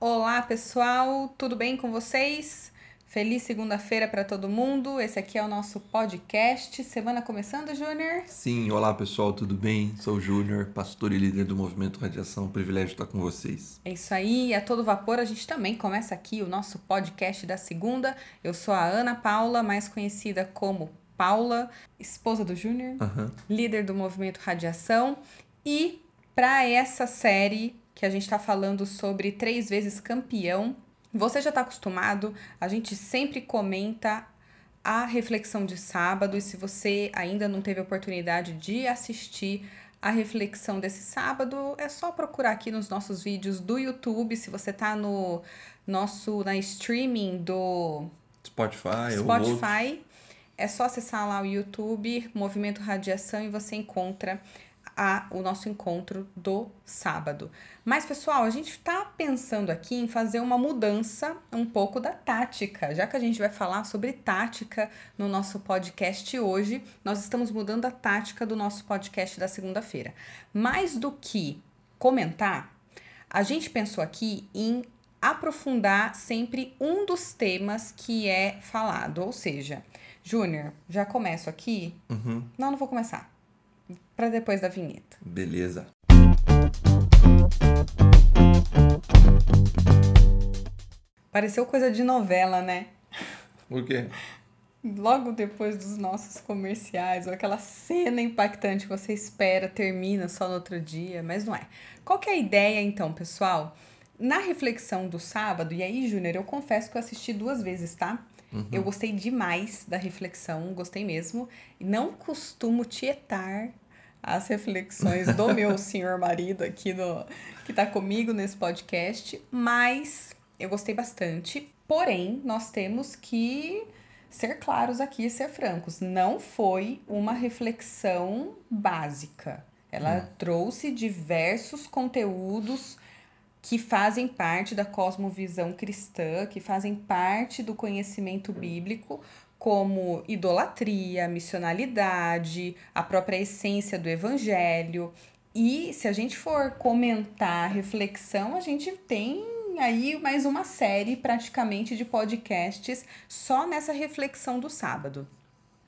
Olá, pessoal, tudo bem com vocês? Feliz segunda-feira para todo mundo. Esse aqui é o nosso podcast. Semana começando, Júnior? Sim, olá pessoal, tudo bem? Sou o Júnior, pastor e líder do Movimento Radiação. Privilégio estar com vocês. É isso aí, a todo vapor a gente também começa aqui o nosso podcast da segunda. Eu sou a Ana Paula, mais conhecida como Paula, esposa do Júnior, Aham. líder do Movimento Radiação. E para essa série que a gente está falando sobre três vezes campeão, você já está acostumado, a gente sempre comenta a reflexão de sábado e se você ainda não teve oportunidade de assistir a reflexão desse sábado, é só procurar aqui nos nossos vídeos do YouTube, se você tá no nosso na streaming do Spotify. Spotify, é só acessar lá o YouTube, Movimento Radiação e você encontra a, o nosso encontro do sábado. Mas, pessoal, a gente está pensando aqui em fazer uma mudança um pouco da tática. Já que a gente vai falar sobre tática no nosso podcast hoje, nós estamos mudando a tática do nosso podcast da segunda-feira. Mais do que comentar, a gente pensou aqui em aprofundar sempre um dos temas que é falado. Ou seja, Júnior, já começo aqui? Uhum, Não, não vou começar. Para depois da vinheta. beleza. Pareceu coisa de novela, né? Por quê? Logo depois dos nossos comerciais, ou aquela cena impactante que você espera, termina só no outro dia, mas não é. Qual que é a ideia então, pessoal? Na reflexão do sábado, e aí, Júnior, eu confesso que eu assisti duas vezes, tá? Eu gostei demais da reflexão, gostei mesmo. Não costumo tietar as reflexões do meu senhor marido aqui no, que tá comigo nesse podcast, mas eu gostei bastante. Porém, nós temos que ser claros aqui e ser francos. Não foi uma reflexão básica. Ela trouxe diversos conteúdos que fazem parte da cosmovisão cristã, que fazem parte do conhecimento bíblico, como idolatria, missionalidade, a própria essência do evangelho. E se a gente for comentar reflexão, a gente tem aí mais uma série praticamente de podcasts só nessa reflexão do sábado.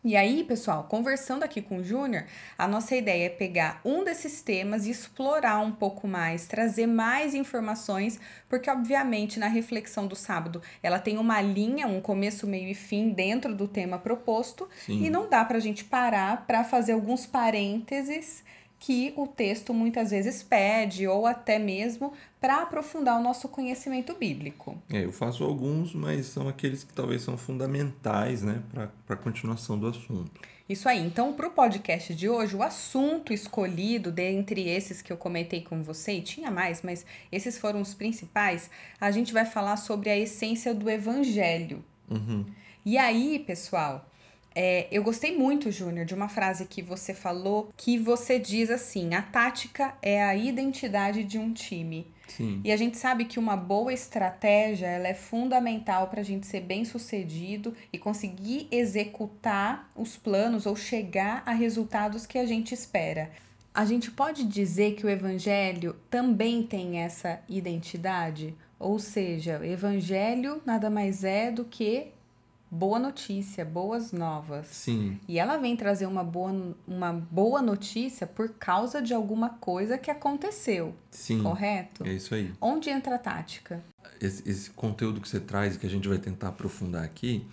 E aí, pessoal, conversando aqui com o Júnior, a nossa ideia é pegar um desses temas e explorar um pouco mais, trazer mais informações, porque obviamente na reflexão do sábado ela tem uma linha, um começo, meio e fim dentro do tema proposto, Sim. e não dá pra gente parar para fazer alguns parênteses que o texto muitas vezes pede, ou até mesmo para aprofundar o nosso conhecimento bíblico. É, eu faço alguns, mas são aqueles que talvez são fundamentais, né, para a continuação do assunto. Isso aí. Então, para o podcast de hoje, o assunto escolhido dentre esses que eu comentei com você, e tinha mais, mas esses foram os principais, a gente vai falar sobre a essência do evangelho. Uhum. E aí, pessoal, é, eu gostei muito, Júnior, de uma frase que você falou, que você diz assim: a tática é a identidade de um time. Sim. E a gente sabe que uma boa estratégia ela é fundamental para a gente ser bem sucedido e conseguir executar os planos ou chegar a resultados que a gente espera. A gente pode dizer que o evangelho também tem essa identidade? Ou seja, o evangelho nada mais é do que boa notícia, boas novas. Sim. E ela vem trazer uma boa, uma boa notícia por causa de alguma coisa que aconteceu, Sim. correto? É isso aí. Onde entra a tática? Esse, esse conteúdo que você traz e que a gente vai tentar aprofundar aqui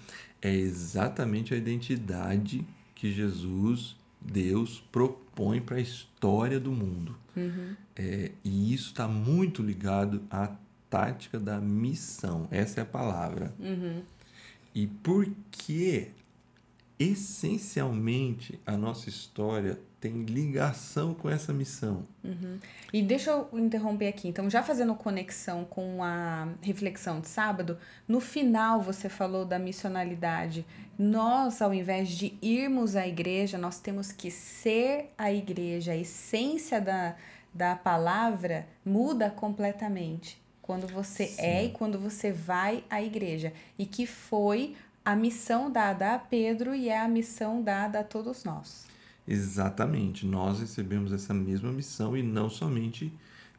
é exatamente a identidade que Jesus, Deus, propõe para a história do mundo. É, e isso está muito ligado à tática da missão. Essa é a palavra. E por que, essencialmente, a nossa história tem ligação com essa missão? E deixa eu interromper aqui. Então, já fazendo conexão com a reflexão de sábado, no final você falou da missionalidade. Nós, ao invés de irmos à igreja, nós temos que ser a igreja. A essência da, da palavra muda completamente quando você é e quando você vai à igreja. E que foi a missão dada a Pedro e é a missão dada a todos nós. Exatamente, nós recebemos essa mesma missão e não somente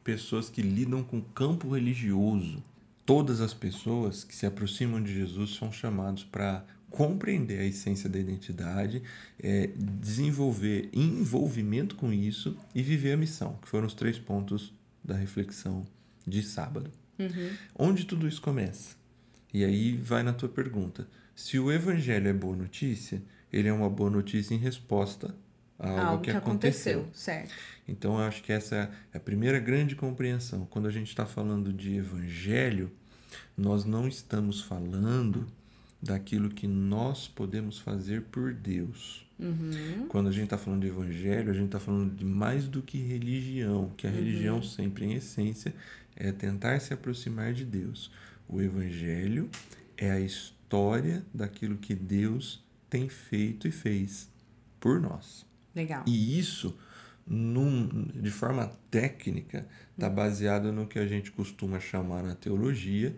pessoas que lidam com o campo religioso, todas as pessoas que se aproximam de Jesus são chamados para compreender a essência da identidade, é, desenvolver envolvimento com isso e viver a missão, que foram os três pontos da reflexão de sábado. Uhum. Onde tudo isso começa? E aí vai na tua pergunta. Se o evangelho é boa notícia, ele é uma boa notícia em resposta a algo, Algo que, que aconteceu. aconteceu, certo. Então, eu acho que essa é a primeira grande compreensão. Quando a gente está falando de evangelho, nós não estamos falando daquilo que nós podemos fazer por Deus. Uhum. Quando a gente está falando de evangelho, a gente está falando de mais do que religião, que a religião sempre, em essência, é tentar se aproximar de Deus. O evangelho é a história daquilo que Deus tem feito e fez por nós. Legal. E isso, num, de forma técnica, está baseado no que a gente costuma chamar na teologia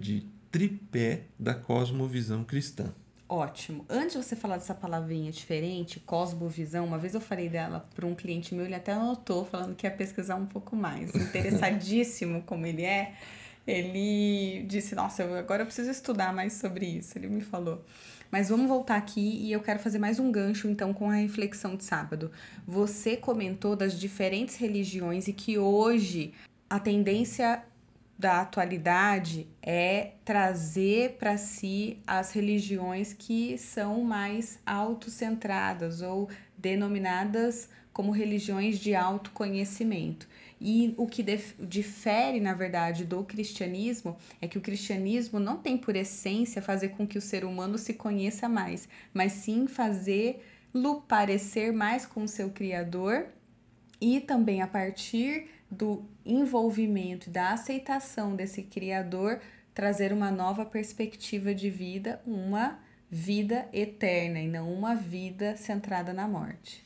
de tripé da cosmovisão cristã. Ótimo. Antes de você falar dessa palavrinha diferente, cosmovisão, uma vez eu falei dela para um cliente meu, ele até anotou, falando que ia pesquisar um pouco mais. Interessadíssimo como ele é, ele disse: Nossa, agora eu preciso estudar mais sobre isso. Ele me falou. Mas vamos voltar aqui e eu quero fazer mais um gancho então com a reflexão de sábado. Você comentou das diferentes religiões e que hoje a tendência da atualidade é trazer para si as religiões que são mais autocentradas ou denominadas como religiões de autoconhecimento. E o que dif- difere, na verdade, do cristianismo é que o cristianismo não tem por essência fazer com que o ser humano se conheça mais, mas sim fazê-lo parecer mais com o seu Criador e também a partir do envolvimento e da aceitação desse Criador, trazer uma nova perspectiva de vida, uma vida eterna e não uma vida centrada na morte.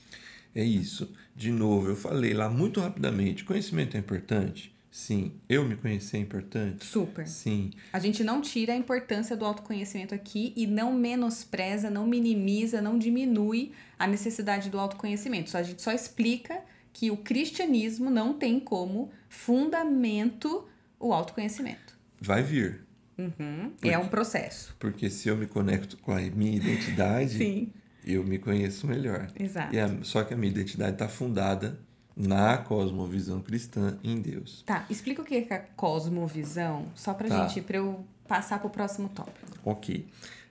É isso. De novo, eu falei lá muito rapidamente: conhecimento é importante? Sim. Eu me conhecer é importante? Super. Sim. A gente não tira a importância do autoconhecimento aqui e não menospreza, não minimiza, não diminui a necessidade do autoconhecimento. Só a gente só explica que o cristianismo não tem como fundamento o autoconhecimento. Vai vir. Uhum. É um processo. Porque se eu me conecto com a minha identidade, eu me conheço melhor. exato. E a- só que a minha identidade está fundada na cosmovisão cristã em Deus. Tá, explica o que é a cosmovisão, só pra Tá. gente, pra eu passar pro próximo tópico. Ok.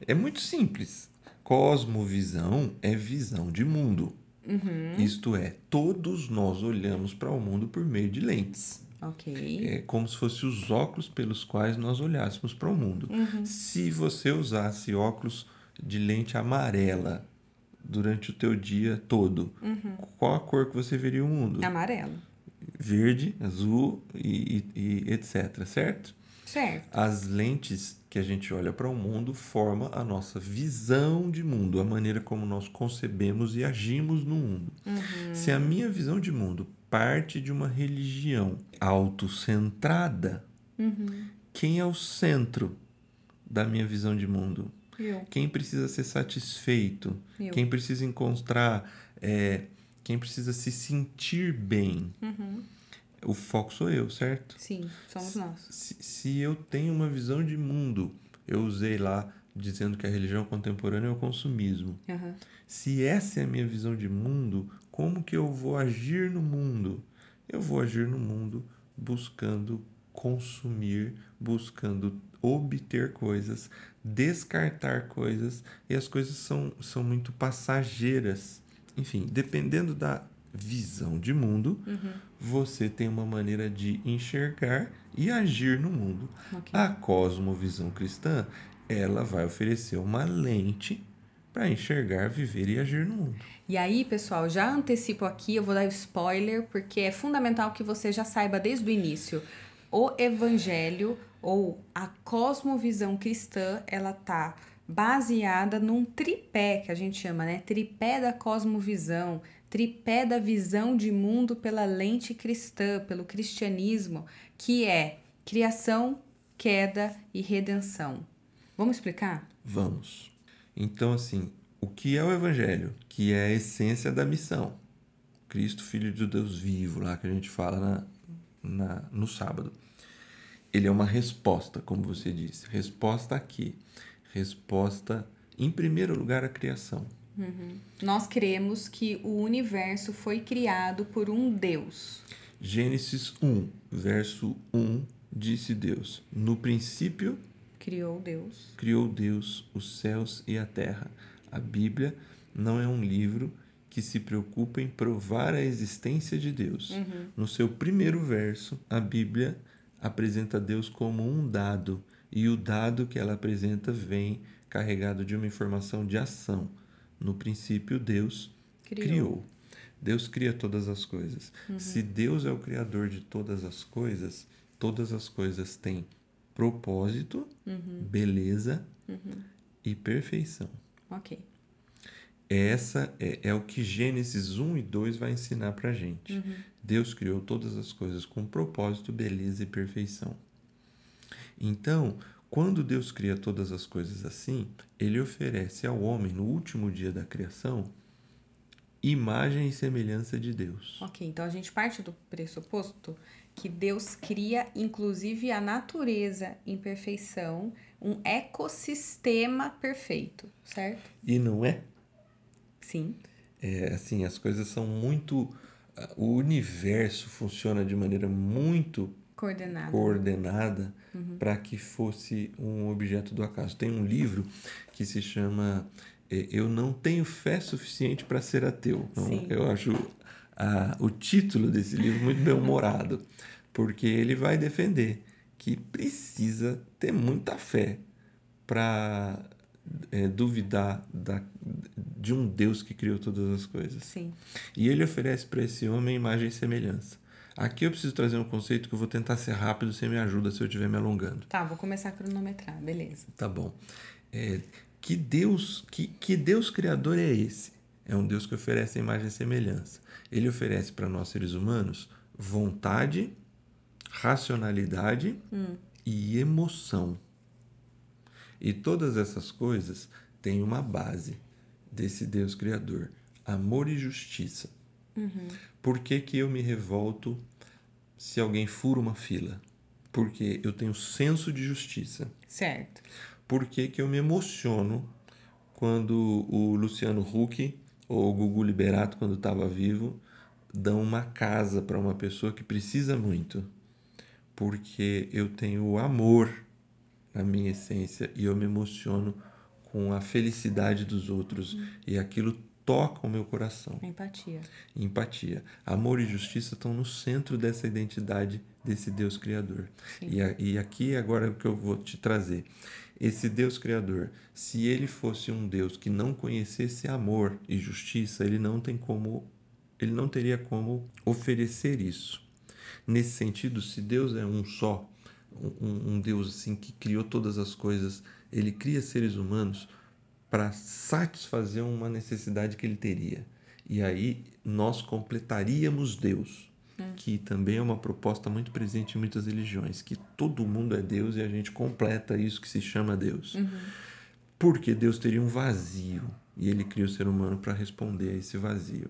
É muito simples. Cosmovisão é visão de mundo. Uhum. Isto é, todos nós olhamos para o mundo por meio de lentes. Ok. É como se fossem os óculos pelos quais nós olhássemos para o mundo. Uhum. Se você usasse óculos de lente amarela durante o teu dia todo, Uhum. qual a cor que você veria o mundo? Amarelo. Verde, azul e, e- e etc, certo? Certo. As lentes que a gente olha para o mundo forma a nossa visão de mundo, a maneira como nós concebemos e agimos no mundo. Se a minha visão de mundo parte de uma religião autocentrada, quem é o centro da minha visão de mundo? Eu. Quem precisa ser satisfeito? Eu. Quem precisa encontrar, é, quem precisa se sentir bem? O foco sou eu, certo? Sim, somos nós. Se, se eu tenho uma visão de mundo, eu usei lá dizendo que a religião contemporânea é o consumismo. Aham. Se essa é a minha visão de mundo, como que eu vou agir no mundo? Eu vou agir no mundo buscando consumir, buscando obter coisas, descartar coisas, e as coisas são, são muito passageiras. Enfim, dependendo da visão de mundo, você tem uma maneira de enxergar e agir no mundo. Ok. A cosmovisão cristã, ela vai oferecer uma lente para enxergar, viver e agir no mundo. E aí, pessoal, já antecipo aqui, eu vou dar spoiler, porque é fundamental que você já saiba desde o início. O evangelho ou a cosmovisão cristã, ela tá baseada num tripé que a gente chama, né? Tripé da cosmovisão, tripé da visão de mundo pela lente cristã, pelo cristianismo, que é criação, queda e redenção. Vamos explicar? Vamos. Então, assim, o que é o Evangelho? Que é a essência da missão. Cristo, Filho de Deus vivo, lá que a gente fala na, na, no sábado. ele é uma resposta, como você disse. Resposta a quê? Resposta, em primeiro lugar, à criação. Uhum. Nós cremos que o universo foi criado por um Deus. Gênesis 1, verso 1, disse Deus: No princípio criou Deus. Criou Deus os céus e a terra. A Bíblia não é um livro que se preocupa em provar a existência de Deus. Uhum. No seu primeiro verso, a Bíblia apresenta Deus como um dado, e o dado que ela apresenta vem carregado de uma informação de ação. No princípio, Deus criou. criou. Deus cria todas as coisas. Uhum. Se Deus é o criador de todas as coisas, todas as coisas têm propósito, Uhum. beleza Uhum. e perfeição. Ok. Essa é, é o que Gênesis 1 e 2 vai ensinar pra gente. Uhum. Deus criou todas as coisas com propósito, beleza e perfeição. Então, quando Deus cria todas as coisas assim, ele oferece ao homem, no último dia da criação, imagem e semelhança de Deus. Ok, então a gente parte do pressuposto que Deus cria, inclusive, a natureza em perfeição, um ecossistema perfeito, certo? E não é? Sim. É assim, as coisas são muito. O universo funciona de maneira muito Coordenado. coordenada para que fosse um objeto do acaso. Tem um livro que se chama é, Eu Não Tenho Fé Suficiente para Ser Ateu. Então, eu acho a, o título desse livro muito bem-humorado, porque ele vai defender que precisa ter muita fé para duvidar da, de um Deus que criou todas as coisas. Sim. E ele oferece para esse homem imagem e semelhança. Aqui eu preciso trazer um conceito que eu vou tentar ser rápido, você me ajuda se eu estiver me alongando. Tá, vou começar a cronometrar, beleza. Tá bom. É, que Deus, que, que Deus criador é esse? É um Deus que oferece imagem e semelhança. Ele oferece para nós seres humanos vontade, racionalidade Hum. e emoção. E todas essas coisas têm uma base desse Deus criador: amor e justiça. Uhum. Por que, que eu me revolto se alguém fura uma fila? Porque eu tenho senso de justiça. Certo. Por que, que eu me emociono quando o Luciano Huck ou o Gugu Liberato, quando estava vivo, dão uma casa para uma pessoa que precisa muito? Porque eu tenho amor na minha essência e eu me emociono com a felicidade dos outros e aquilo toca o meu coração Empatia. empatia. Amor e justiça estão no centro dessa identidade desse Deus Criador. E, a- e aqui agora é o que eu vou te trazer. Esse Deus Criador, se ele fosse um Deus que não conhecesse amor e justiça, ele não tem como, ele não teria como oferecer isso. Nesse sentido, se Deus é um só, um, um Deus assim que criou todas as coisas, ele cria seres humanos para satisfazer uma necessidade que ele teria. E aí nós completaríamos Deus, que também é uma proposta muito presente em muitas religiões, que todo mundo é Deus e a gente completa isso que se chama Deus. Porque Deus teria um vazio e ele cria o ser humano para responder a esse vazio.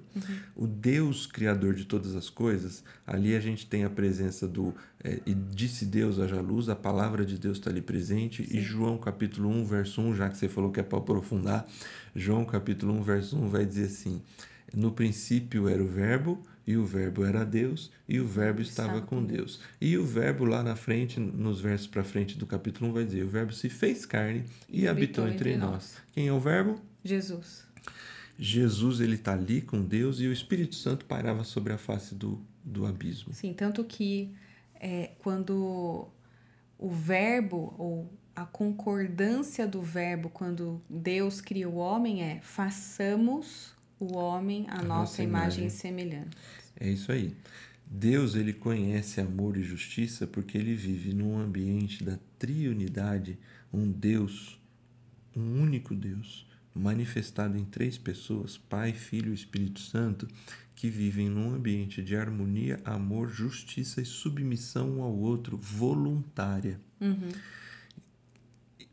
O Deus criador de todas as coisas, ali a gente tem a presença do é, e disse Deus haja luz, a palavra de Deus está ali presente. E João capítulo 1, verso 1, já que você falou que é para aprofundar, João capítulo 1, verso 1 vai dizer assim: No princípio era o verbo e o verbo era Deus e o verbo estava com Deus. E o verbo lá na frente, nos versos para frente do capítulo 1 vai dizer: O verbo se fez carne e, habitou entre nós. Quem é o verbo? Jesus. Jesus ele está ali com Deus e o Espírito Santo pairava sobre a face do, do abismo. Sim, tanto que é, quando o verbo ou a concordância do verbo quando Deus cria o homem é façamos o homem a, A nossa, nossa imagem imagem. e semelhança. É isso aí. Deus ele conhece amor e justiça porque ele vive num ambiente da triunidade, um Deus, um único Deus, manifestado em três pessoas, Pai, Filho e Espírito Santo, que vivem num ambiente de harmonia, amor, justiça e submissão um ao outro, voluntária. Uhum.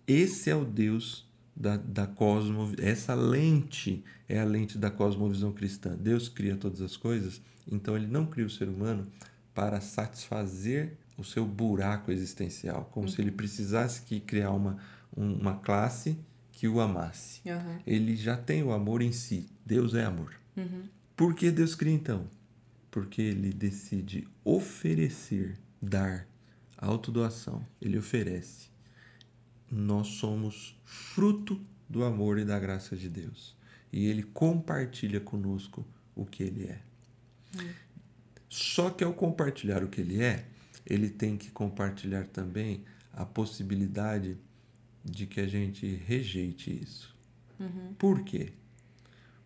Esse é o Deus da, da cosmo, essa lente é a lente da cosmovisão cristã. Deus cria todas as coisas, então ele não cria o ser humano para satisfazer o seu buraco existencial, como se ele precisasse que criar uma, um- uma classe que o amasse. Aham. Ele já tem o amor em si. Deus é amor. Por que Deus cria então? Porque ele decide oferecer, dar, autodoação. Ele oferece. Nós somos fruto do amor e da graça de Deus. E ele compartilha conosco o que ele é. Só que ao compartilhar o que ele é, ele tem que compartilhar também a possibilidade de que a gente rejeite isso. Por quê?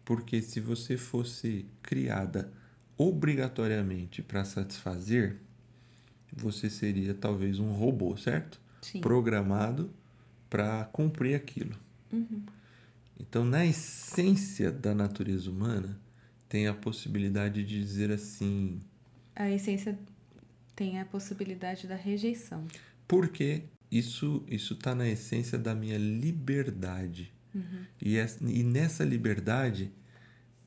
Porque se você fosse criada obrigatoriamente para satisfazer, você seria talvez um robô, certo? Sim. Programado para cumprir aquilo. Então, na essência da natureza humana, tem a possibilidade de dizer assim: A essência tem a possibilidade da rejeição. porque isso isso está na essência da minha liberdade. E, es- e nessa liberdade,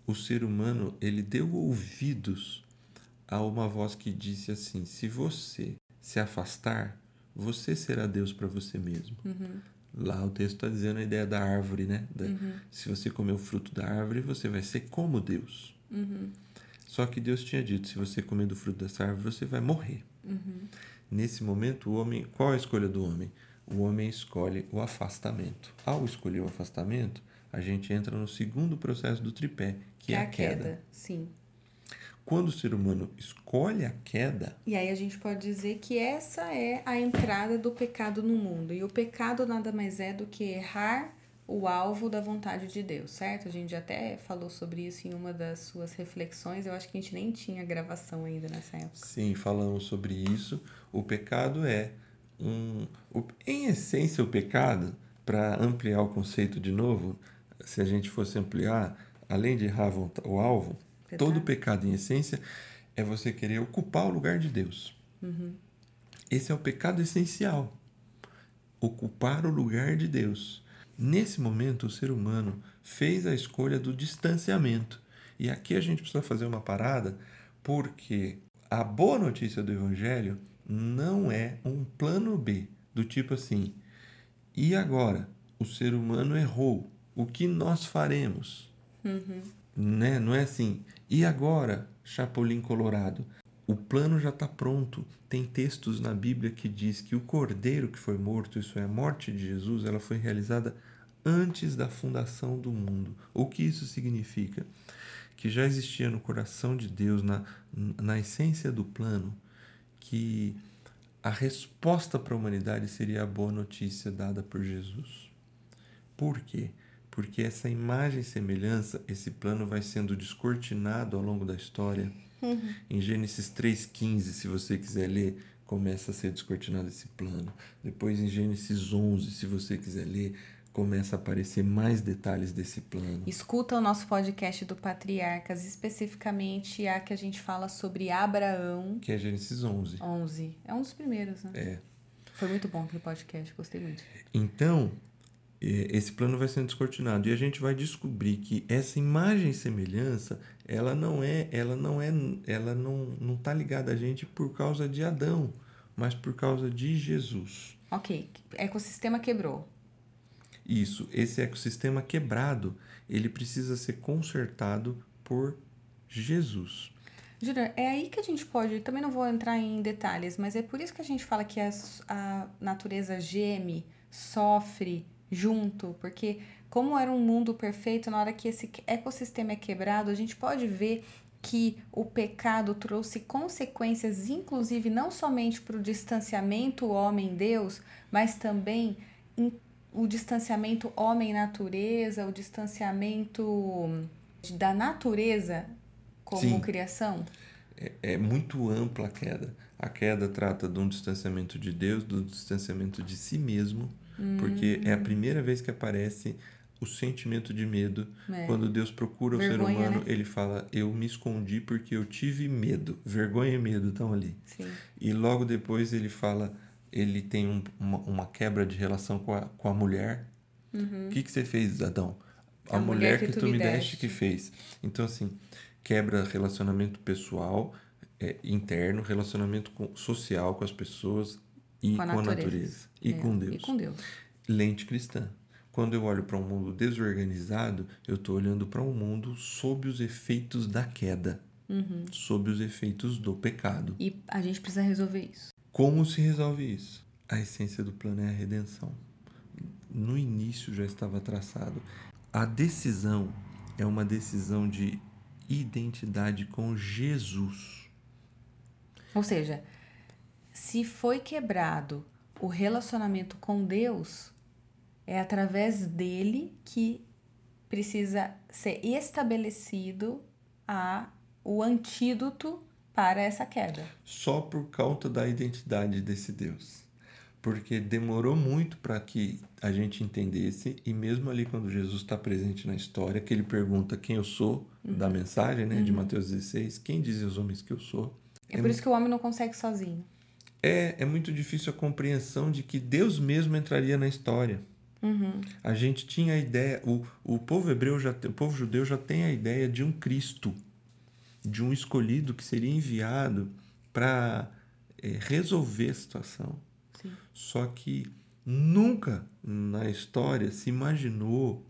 o ser humano ele deu ouvidos a uma voz que disse assim: se você se afastar, você será Deus para você mesmo. Lá o texto está dizendo a ideia da árvore, né? Da- Se você comer o fruto da árvore, você vai ser como Deus. Só que Deus tinha dito: se você comer do fruto dessa árvore, você vai morrer. Nesse momento, o homem, qual é a escolha do homem? O homem escolhe o afastamento. Ao escolher o afastamento, a gente entra no segundo processo do tripé, que, é a queda. Sim. Quando o ser humano escolhe a queda, E aí a gente pode dizer que essa é a entrada do pecado no mundo. E o pecado nada mais é do que errar o alvo da vontade de Deus, certo? A gente até falou sobre isso em uma das suas reflexões. Eu acho que a gente nem tinha gravação ainda nessa época. sim, falamos sobre isso. O pecado é um. em essência, o pecado, para ampliar o conceito de novo, se a gente fosse ampliar, além de errar o alvo, Todo pecado, em essência, é você querer ocupar o lugar de Deus. Esse é o pecado essencial. Ocupar o lugar de Deus. Nesse momento, o ser humano fez a escolha do distanciamento. E aqui a gente precisa fazer uma parada, porque a boa notícia do Evangelho não é um plano B, do tipo assim: e agora? O ser humano errou. O que nós faremos? Né? Não é assim. E agora, Chapolin Colorado? O plano já está pronto. Tem textos na Bíblia que diz que o cordeiro que foi morto, isso é a morte de Jesus, ela foi realizada antes da fundação do mundo. O que isso significa? Que já existia no coração de Deus, na, na essência do plano, que a resposta para a humanidade seria a boa notícia dada por Jesus. Por quê? Porque essa imagem e semelhança, esse plano vai sendo descortinado ao longo da história. Em Gênesis 3,15, se você quiser ler, começa a ser descortinado esse plano. Depois, em Gênesis 11, se você quiser ler, começa a aparecer mais detalhes desse plano. Escuta o nosso podcast do Patriarcas, especificamente a que a gente fala sobre Abraão Que é Gênesis 11. 11. É um dos primeiros, né? É. Foi muito bom aquele podcast, gostei muito. Então, esse plano vai sendo descortinado e a gente vai descobrir que essa imagem e semelhança, ela não é, ela não é, ela não não tá ligada a gente por causa de Adão, mas por causa de Jesus. Ok, ecossistema quebrou. Isso, esse ecossistema quebrado, ele precisa ser consertado por Jesus. Júnior, é aí que a gente pode. Também não vou entrar em detalhes, mas é por isso que a gente fala que a, a natureza geme, sofre junto, porque como era um mundo perfeito, na hora que esse ecossistema é quebrado, a gente pode ver que o pecado trouxe consequências, inclusive não somente para o distanciamento homem-deus, mas também o distanciamento homem-natureza, o distanciamento da natureza como Sim. criação. É, é muito ampla a queda. A queda trata de um distanciamento de Deus, do distanciamento de si mesmo, porque é a primeira vez que aparece o sentimento de medo. É. Quando Deus procura o Vergonha, ser humano, né? ele fala: Eu me escondi porque eu tive medo. Vergonha e medo estão ali. Sim. E logo depois ele fala: Ele tem um- uma, uma quebra de relação com a, com a mulher. O que, que você fez, Adão? A, mulher, que, tu me deste que fez. Então, assim, quebra relacionamento pessoal, é, interno, relacionamento com, social com as pessoas e Com a com, a natureza. natureza. E É, com Deus. E com Deus. Lente cristã. Quando eu olho para um mundo desorganizado, eu estou olhando para um mundo sob os efeitos da queda, Uhum. sob os efeitos do pecado. E a gente precisa resolver isso. Como se resolve isso? A essência do plano é a redenção. No início já estava traçado. A decisão é uma decisão de identidade com Jesus. Ou seja, se foi quebrado o relacionamento com Deus, é através dele que precisa ser estabelecido a, o antídoto para essa queda. Só por causa da identidade desse Deus. Porque demorou muito para que a gente entendesse, e mesmo ali quando Jesus está presente na história, que ele pergunta quem eu sou, da mensagem né, de Mateus 16, quem dizem os homens que eu sou? É por isso que o homem não consegue sozinho. É, é muito difícil a compreensão de que Deus mesmo entraria na história. Uhum. A gente tinha a ideia, o, o povo hebreu, já, o povo judeu já tem a ideia de um Cristo, de um escolhido que seria enviado para resolver a situação. Sim. Só que nunca na história se imaginou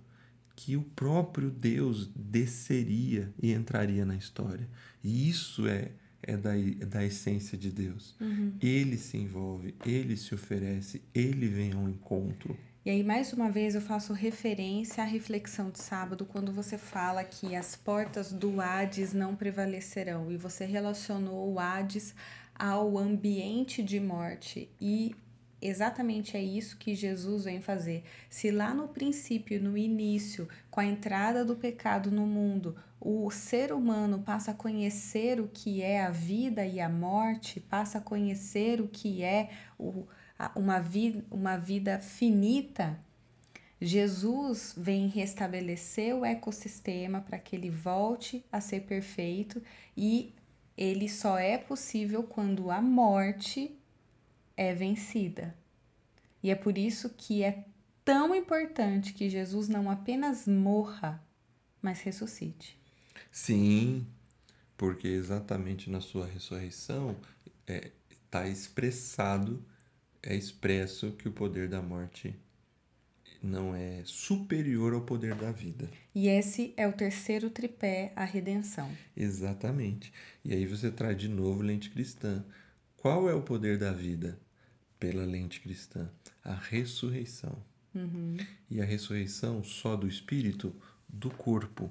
que o próprio Deus desceria e entraria na história. E isso é, é, da, é da essência de Deus. Ele se envolve, ele se oferece, ele vem ao encontro. E aí, mais uma vez, eu faço referência à reflexão de sábado, quando você fala que as portas do Hades não prevalecerão, e você relacionou o Hades ao ambiente de morte. E exatamente é isso que Jesus vem fazer. Se lá no princípio, no início, com a entrada do pecado no mundo, o ser humano passa a conhecer o que é a vida e a morte, passa a conhecer o que é o uma vida, uma vida finita, Jesus vem restabelecer o ecossistema para que ele volte a ser perfeito e ele só é possível quando a morte é vencida. E é por isso que é tão importante que Jesus não apenas morra, mas ressuscite. Sim, porque exatamente na sua ressurreição está expressado, é expresso que o poder da morte não é superior ao poder da vida. E esse é o terceiro tripé, a redenção. Exatamente. E aí você traz de novo lente cristã. Qual é o poder da vida? Pela lente cristã, a ressurreição. E a ressurreição só do espírito, do corpo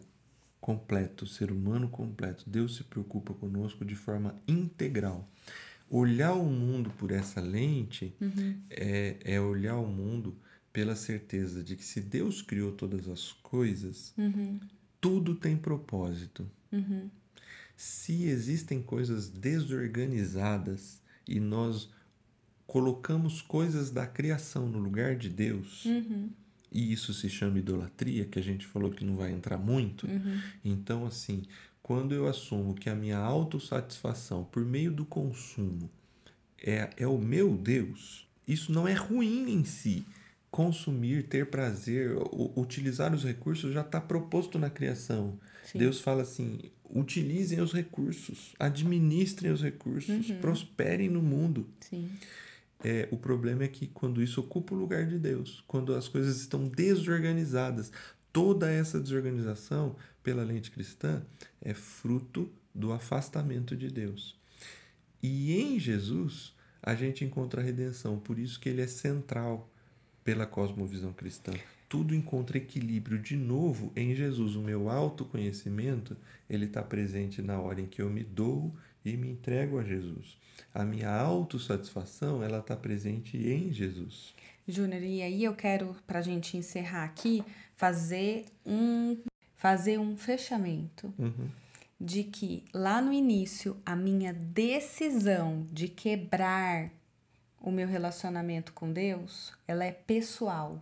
completo, ser humano completo. Deus se preocupa conosco de forma integral. Olhar o mundo por essa lente é, é olhar o mundo pela certeza de que se Deus criou todas as coisas, tudo tem propósito. Se existem coisas desorganizadas e nós colocamos coisas da criação no lugar de Deus, e isso se chama idolatria, que a gente falou que não vai entrar muito, então, assim, quando eu assumo que a minha autossatisfação por meio do consumo é, é o meu Deus, isso não é ruim em si. Consumir, ter prazer, utilizar os recursos já está proposto na criação. Sim. Deus fala assim: utilizem os recursos, administrem os recursos, prosperem no mundo. Sim. É, o problema é que quando isso ocupa o lugar de Deus, quando as coisas estão desorganizadas, toda essa desorganização, pela lente cristã, é fruto do afastamento de Deus. E em Jesus, a gente encontra a redenção, por isso que ele é central pela cosmovisão cristã. Tudo encontra equilíbrio de novo em Jesus. O meu autoconhecimento, ele está presente na hora em que eu me dou e me entrego a Jesus. A minha autossatisfação, ela está presente em Jesus. Júnior, e aí eu quero, para a gente encerrar aqui, fazer um, fazer um fechamento Uhum. de que lá no início a minha decisão de quebrar o meu relacionamento com Deus, ela é pessoal.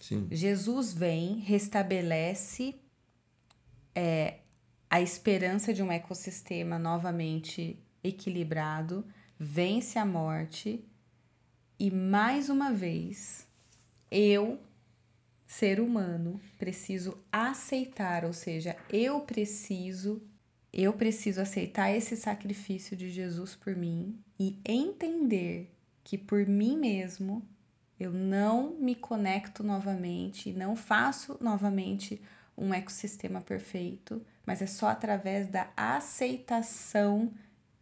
Sim, Jesus vem, restabelece é, a esperança de um ecossistema novamente equilibrado, vence a morte e mais uma vez eu, ser humano, preciso aceitar, ou seja, eu preciso eu preciso aceitar esse sacrifício de Jesus por mim e entender que por mim mesmo eu não me conecto novamente, não faço novamente um ecossistema perfeito, mas é só através da aceitação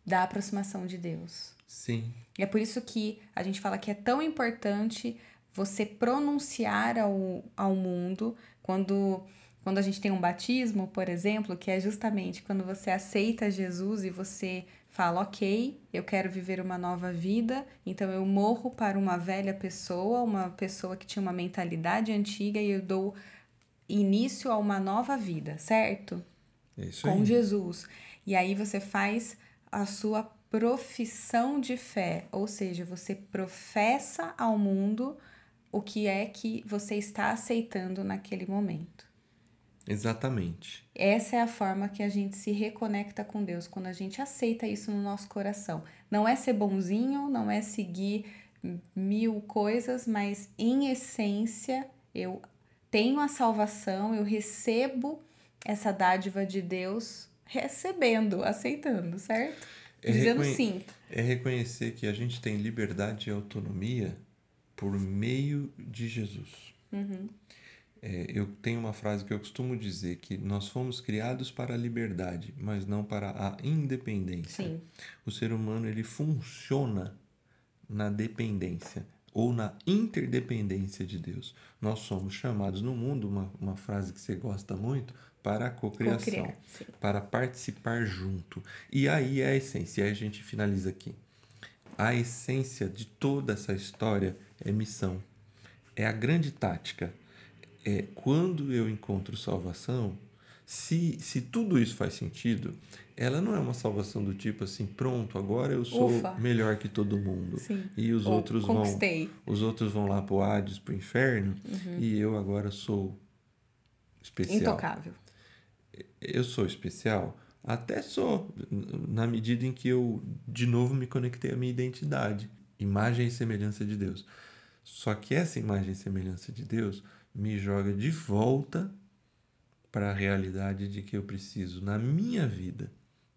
da aproximação de Deus. Sim. E é por isso que a gente fala que é tão importante você pronunciar ao, ao mundo quando quando a gente tem um batismo, por exemplo, que é justamente quando você aceita Jesus e você fala, ok, eu quero viver uma nova vida, então eu morro para uma velha pessoa, uma pessoa que tinha uma mentalidade antiga e eu dou início a uma nova vida, certo? É isso Com aí. Jesus. E aí você faz a sua profissão de fé, ou seja, você professa ao mundo o que é que você está aceitando naquele momento. Exatamente. Essa é a forma que a gente se reconecta com Deus, quando a gente aceita isso no nosso coração. Não é ser bonzinho, não é seguir mil coisas, mas em essência eu tenho a salvação, eu recebo essa dádiva de Deus, recebendo, aceitando, certo? É Dizendo sim. É reconhecer que a gente tem liberdade e autonomia por meio de Jesus. Uhum. É, eu tenho uma frase que eu costumo dizer que nós fomos criados para a liberdade, mas não para a independência. Sim. O ser humano ele funciona na dependência ou na interdependência de Deus. Nós somos chamados no mundo, uma, uma frase que você gosta muito, para a cocriação, para participar junto. E aí é a essência, e aí a gente finaliza aqui. A essência de toda essa história é missão. É a grande tática. É quando eu encontro salvação, se, se tudo isso faz sentido, ela não é uma salvação do tipo assim, pronto, agora eu sou Ufa. melhor que todo mundo. Sim. E os Ou outros vão conquistei. os outros vão lá pro Hades, pro inferno, Uhum. e eu agora sou especial. Intocável. Eu sou especial? Até sou, na medida em que eu de novo me conectei à minha identidade, imagem e semelhança de Deus. Só que essa imagem e semelhança de Deus me joga de volta para a realidade de que eu preciso, na minha vida,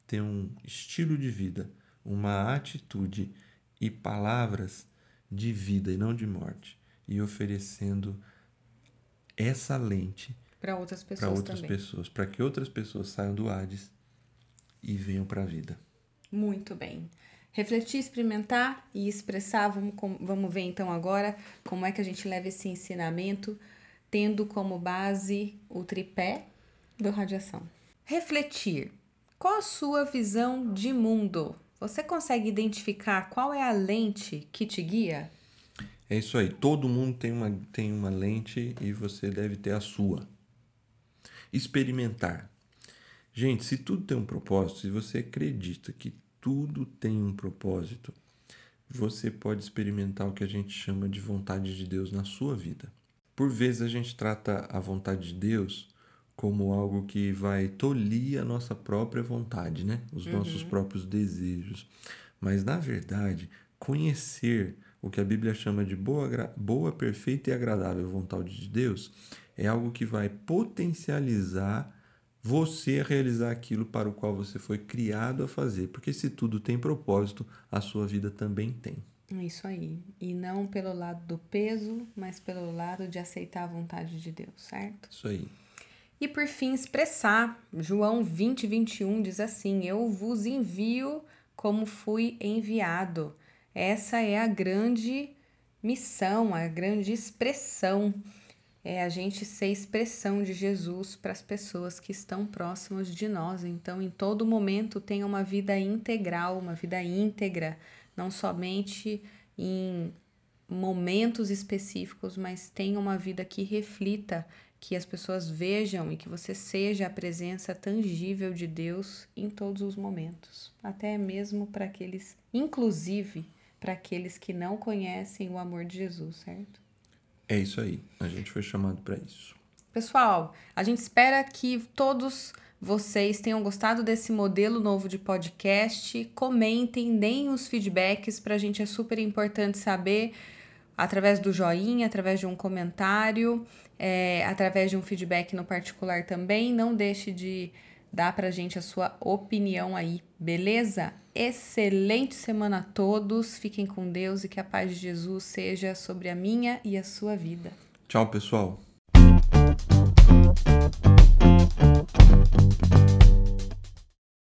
ter um estilo de vida, uma atitude e palavras de vida e não de morte, e oferecendo essa lente Para outras para pessoas outras também. pessoas, para que outras pessoas saiam do Hades e venham para a vida. Muito bem. Refletir, experimentar e expressar. Vamos, vamos ver então agora como é que a gente leva esse ensinamento, tendo como base o tripé do radiação. Refletir. Qual a sua visão de mundo? Você consegue identificar qual é a lente que te guia? É isso aí. Todo mundo tem uma, tem uma lente e você deve ter a sua. Experimentar. Gente, se tudo tem um propósito, se você acredita que tudo tem um propósito, você pode experimentar o que a gente chama de vontade de Deus na sua vida. Por vezes a gente trata a vontade de Deus como algo que vai tolir a nossa própria vontade, né? Os nossos próprios desejos. Mas na verdade, conhecer o que a Bíblia chama de boa, boa, perfeita e agradável vontade de Deus é algo que vai potencializar você a realizar aquilo para o qual você foi criado a fazer. Porque se tudo tem propósito, a sua vida também tem. É Isso aí. E não pelo lado do peso, mas pelo lado de aceitar a vontade de Deus, certo? Isso aí. E por fim, expressar. João 20, 21 diz assim: Eu vos envio como fui enviado. Essa é a grande missão, a grande expressão. É a gente ser expressão de Jesus para as pessoas que estão próximas de nós. Então, em todo momento, tenha uma vida integral, uma vida íntegra, não somente em momentos específicos, mas tenha uma vida que reflita, que as pessoas vejam e que você seja a presença tangível de Deus em todos os momentos, até mesmo para aqueles, inclusive para aqueles que não conhecem o amor de Jesus, certo? É isso aí. A gente foi chamado para isso. Pessoal, a gente espera que todos vocês tenham gostado desse modelo novo de podcast. Comentem, deem os feedbacks, para a gente é super importante saber através do joinha, através de um comentário, é, através de um feedback no particular também. Não deixe de Dá pra gente a sua opinião aí, beleza? Excelente semana a todos. Fiquem com Deus e que a paz de Jesus seja sobre a minha e a sua vida. Tchau, pessoal.